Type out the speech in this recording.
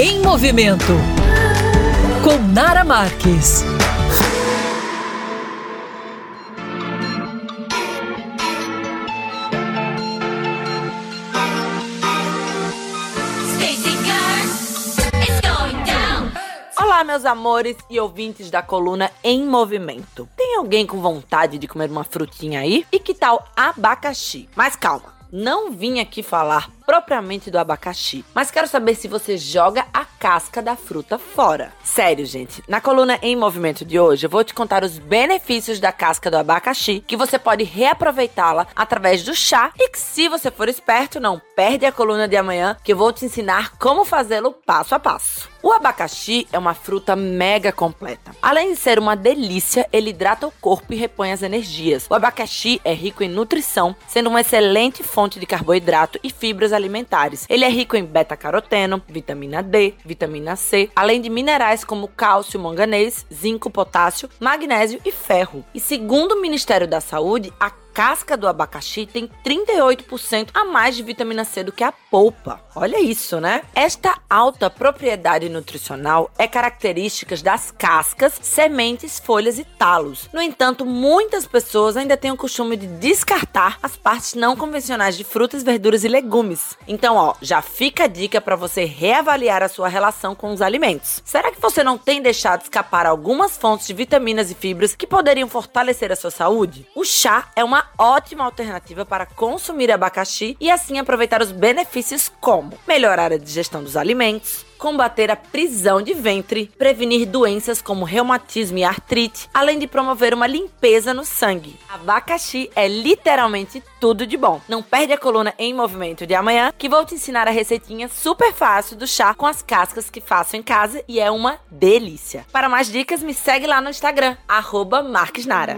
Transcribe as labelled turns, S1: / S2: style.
S1: Em Movimento com Nara Marques.
S2: Olá, meus amores e ouvintes da coluna Em Movimento. Tem alguém com vontade de comer uma frutinha aí? E que tal abacaxi? Mas calma, não vim aqui falar propriamente do abacaxi, mas quero saber se você joga a casca da fruta fora. Sério, gente, na coluna Em Movimento de hoje eu vou te contar os benefícios da casca do abacaxi, que você pode reaproveitá-la através do chá e que se você for esperto, não perde a coluna de amanhã, que eu vou te ensinar como fazê-lo passo a passo. O abacaxi é uma fruta mega completa. Além de ser uma delícia, ele hidrata o corpo e repõe as energias. O abacaxi é rico em nutrição, sendo uma excelente fonte de carboidrato e fibras alimentares. Ele é rico em beta-caroteno, vitamina D, vitamina C, além de minerais como cálcio, manganês, zinco, potássio, magnésio e ferro. E segundo o Ministério da Saúde, a casca do abacaxi tem 38% a mais de vitamina C do que a polpa. Olha isso, né? Esta alta propriedade nutricional é característica das cascas, sementes, folhas e talos. No entanto, muitas pessoas ainda têm o costume de descartar as partes não convencionais de frutas, verduras e legumes. Então, ó, já fica a dica para você reavaliar a sua relação com os alimentos. Será que você não tem deixado escapar algumas fontes de vitaminas e fibras que poderiam fortalecer a sua saúde? O chá é uma ótima alternativa para consumir abacaxi e assim aproveitar os benefícios como melhorar a digestão dos alimentos, combater a prisão de ventre, prevenir doenças como reumatismo e artrite, além de promover uma limpeza no sangue. Abacaxi é literalmente tudo de bom. Não perde a coluna em movimento de amanhã, que vou te ensinar a receitinha super fácil do chá com as cascas que faço em casa e é uma delícia. Para mais dicas, me segue lá no Instagram, arroba Marquesnara.